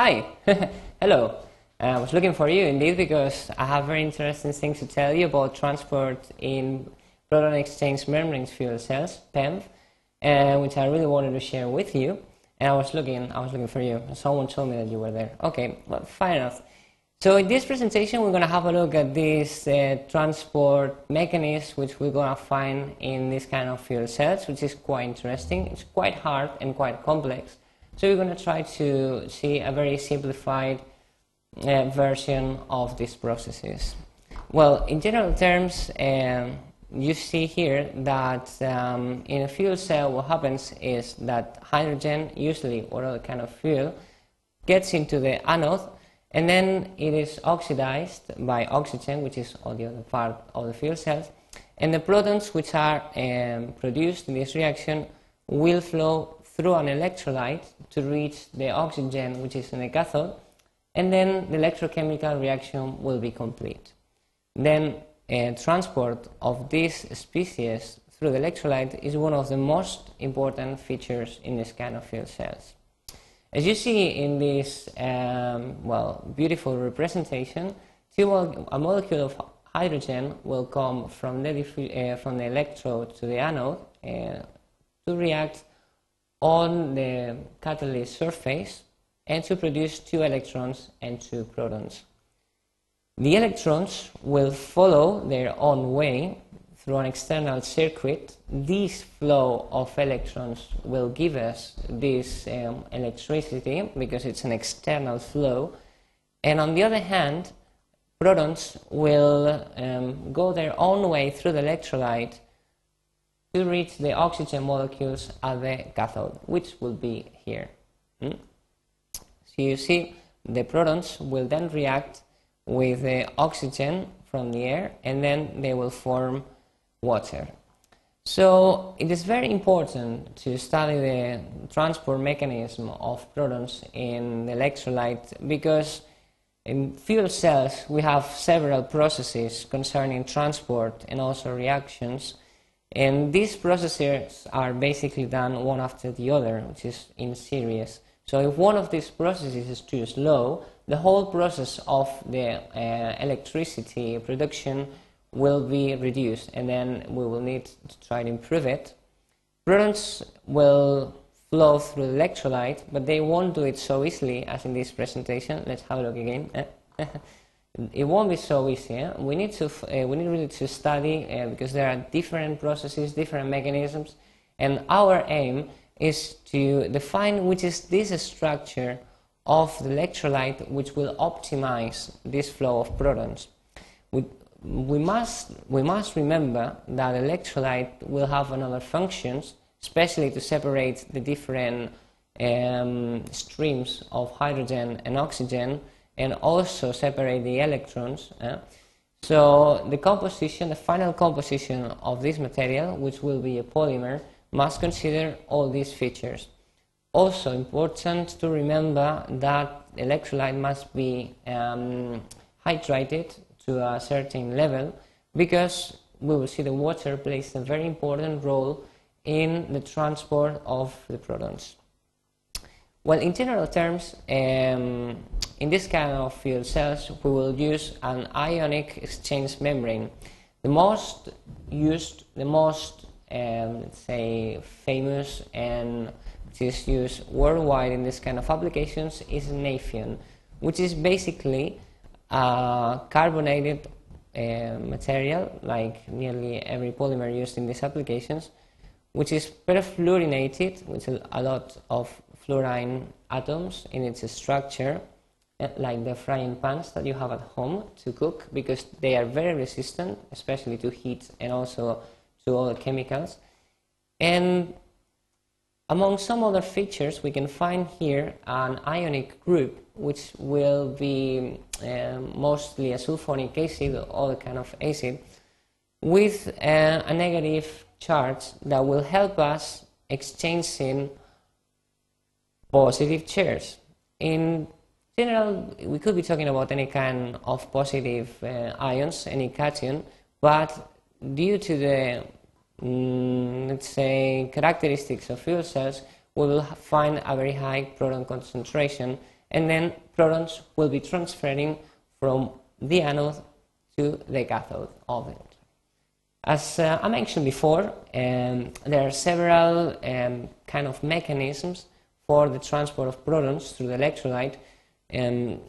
Hi, hello. Uh, I was looking for you indeed because I have very interesting things to tell you about transport in proton exchange membrane fuel cells, PEMF, uh, which I really wanted to share with you. And I was looking, I was looking for you. Someone told me that you were there. Okay, well, fine enough. So in this presentation, we're going to have a look at this uh, transport mechanism, which we're going to find in this kind of fuel cells, which is quite interesting. It's quite hard and quite complex. So we're going to try to see a very simplified uh, version of these processes. Well, in general terms, um, you see here that um, in a fuel cell what happens is that hydrogen, usually or other kind of fuel, gets into the anode and then it is oxidized by oxygen, which is all the other part of the fuel cells, and the protons which are um, produced in this reaction will flow through an electrolyte to reach the oxygen which is in the cathode, and then the electrochemical reaction will be complete. Then uh, transport of this species through the electrolyte is one of the most important features in of fuel cells. As you see in this um, well beautiful representation, a molecule of hydrogen will come from the, uh, from the electrode to the anode uh, to react on the catalyst surface and to produce two electrons and two protons. The electrons will follow their own way through an external circuit. This flow of electrons will give us this um, electricity because it's an external flow. And on the other hand, protons will um, go their own way through the electrolyte to reach the oxygen molecules at the cathode, which will be here. Hmm? So you see, the protons will then react with the oxygen from the air and then they will form water. So it is very important to study the transport mechanism of protons in the electrolyte because in fuel cells we have several processes concerning transport and also reactions and these processes are basically done one after the other, which is in series. So if one of these processes is too slow, the whole process of the uh, electricity production will be reduced and then we will need to try to improve it. Protons will flow through the electrolyte, but they won't do it so easily as in this presentation. Let's have a look again. it won't be so easy. Eh? We need to uh, we need really to study uh, because there are different processes, different mechanisms, and our aim is to define which is this structure of the electrolyte which will optimize this flow of protons. We, we must we must remember that electrolyte will have another functions, especially to separate the different um, streams of hydrogen and oxygen and also separate the electrons. Eh? So the composition, the final composition of this material, which will be a polymer, must consider all these features. Also important to remember that electrolyte must be um, hydrated to a certain level because we will see the water plays a very important role in the transport of the protons. Well, in general terms, um, in this kind of fuel cells, we will use an ionic exchange membrane. The most used, the most, um, let's say, famous and which is used worldwide in this kind of applications is Nafion, which is basically a carbonated uh, material, like nearly every polymer used in these applications, which is perfluorinated with a lot of fluorine atoms in its structure, like the frying pans that you have at home to cook, because they are very resistant, especially to heat and also to other chemicals. And among some other features, we can find here an ionic group, which will be um, mostly a sulfonic acid or other kind of acid, with uh, a negative charge that will help us exchanging positive charge. In general, we could be talking about any kind of positive uh, ions, any cation, but due to the, mm, let's say, characteristics of fuel cells, we will find a very high proton concentration, and then protons will be transferring from the anode to the cathode of it. As uh, I mentioned before, um, there are several um, kind of mechanisms for the transport of protons through the electrolyte. Um,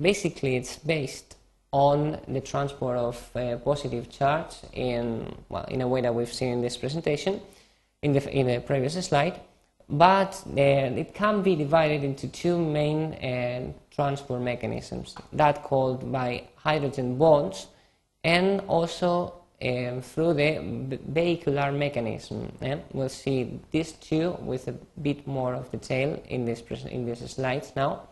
basically, it's based on the transport of uh, positive charge in, well, in a way that we've seen in this presentation, in the, in the previous slide. But uh, it can be divided into two main uh, transport mechanisms, that called by hydrogen bonds and also um, through the vehicular mechanism. Yeah? We'll see these two with a bit more of detail in this in these slides now.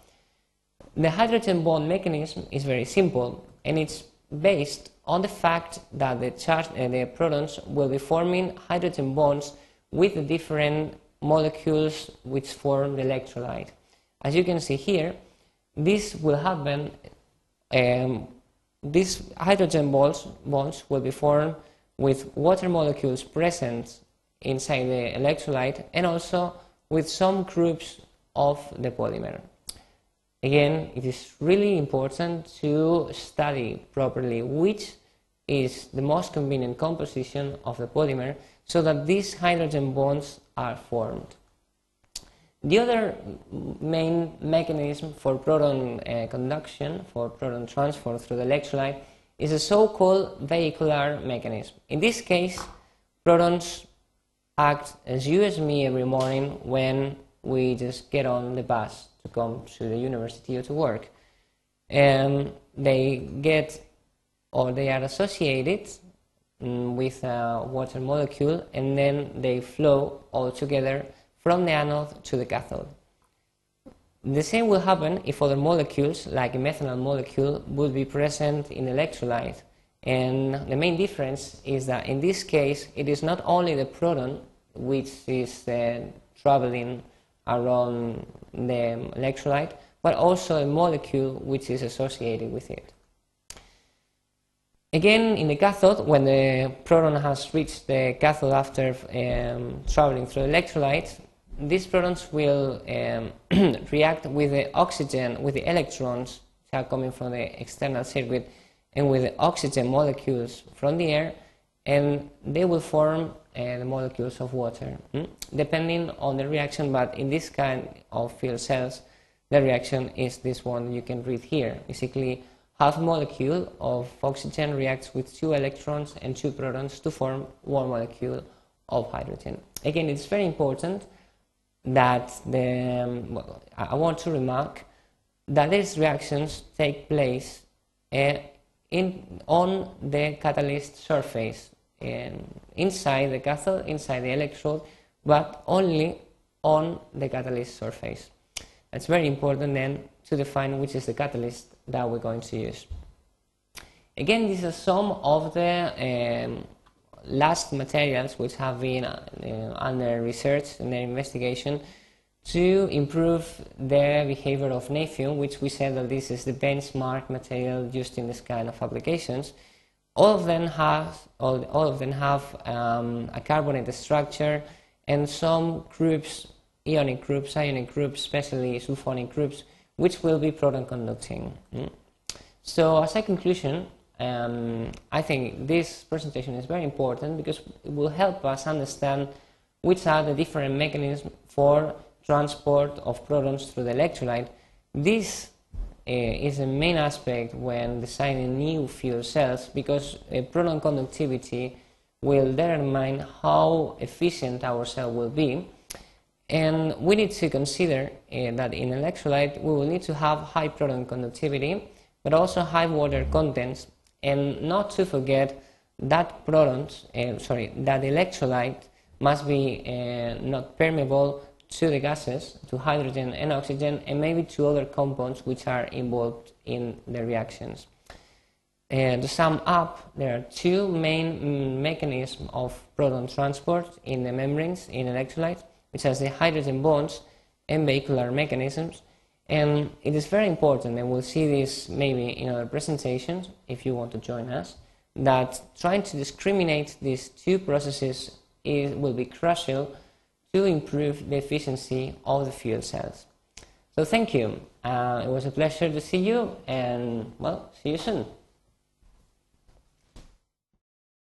The hydrogen bond mechanism is very simple and it's based on the fact that the, charge, uh, the protons will be forming hydrogen bonds with the different molecules which form the electrolyte. As you can see here, this will happen um, these hydrogen bonds, bonds will be formed with water molecules present inside the electrolyte and also with some groups of the polymer. Again, it is really important to study properly which is the most convenient composition of the polymer so that these hydrogen bonds are formed. The other main mechanism for proton uh, conduction, for proton transfer through the electrolyte, is a so-called vehicular mechanism. In this case, protons act as you me every morning when we just get on the bus to come to the university or to work. And they get or they are associated um, with a water molecule and then they flow all together from the anode to the cathode. The same will happen if other molecules, like a methanol molecule, would be present in electrolyte. And the main difference is that in this case, it is not only the proton which is uh, traveling around the electrolyte, but also a molecule which is associated with it. Again, in the cathode, when the proton has reached the cathode after um, traveling through the electrolyte, these protons will um, react with the oxygen, with the electrons that are coming from the external circuit, and with the oxygen molecules from the air, and they will form uh, the molecules of water, hmm? depending on the reaction. But in this kind of fuel cells, the reaction is this one you can read here. Basically, half molecule of oxygen reacts with two electrons and two protons to form one molecule of hydrogen. Again, it's very important that the, um, well, I want to remark that these reactions take place uh, in, on the catalyst surface, inside the cathode, inside the electrode, but only on the catalyst surface. That's very important then to define which is the catalyst that we're going to use. Again, these are some of the um, last materials which have been uh, under research and investigation to improve the behavior of Nafion, which we said that this is the benchmark material used in this kind of applications. All of them have, all, all of them have um, a carbonate structure and some groups, ionic groups, ionic groups, especially sulfonic groups, which will be proton conducting. Mm. So as a conclusion, um, I think this presentation is very important because it will help us understand which are the different mechanisms for transport of protons through the electrolyte. This uh, is the main aspect when designing new fuel cells because uh, proton conductivity will determine how efficient our cell will be. And we need to consider uh, that in electrolyte we will need to have high proton conductivity but also high water contents and not to forget that protons, uh, sorry, that electrolyte must be uh, not permeable to the gases, to hydrogen and oxygen, and maybe to other compounds which are involved in the reactions. Uh, to sum up, there are two main mm, mechanisms of proton transport in the membranes in electrolytes, which are the hydrogen bonds and vehicular mechanisms. And it is very important, and we'll see this maybe in other presentations if you want to join us, that trying to discriminate these two processes is, will be crucial to improve the efficiency of the fuel cells. So thank you. Uh, it was a pleasure to see you, and well, see you soon.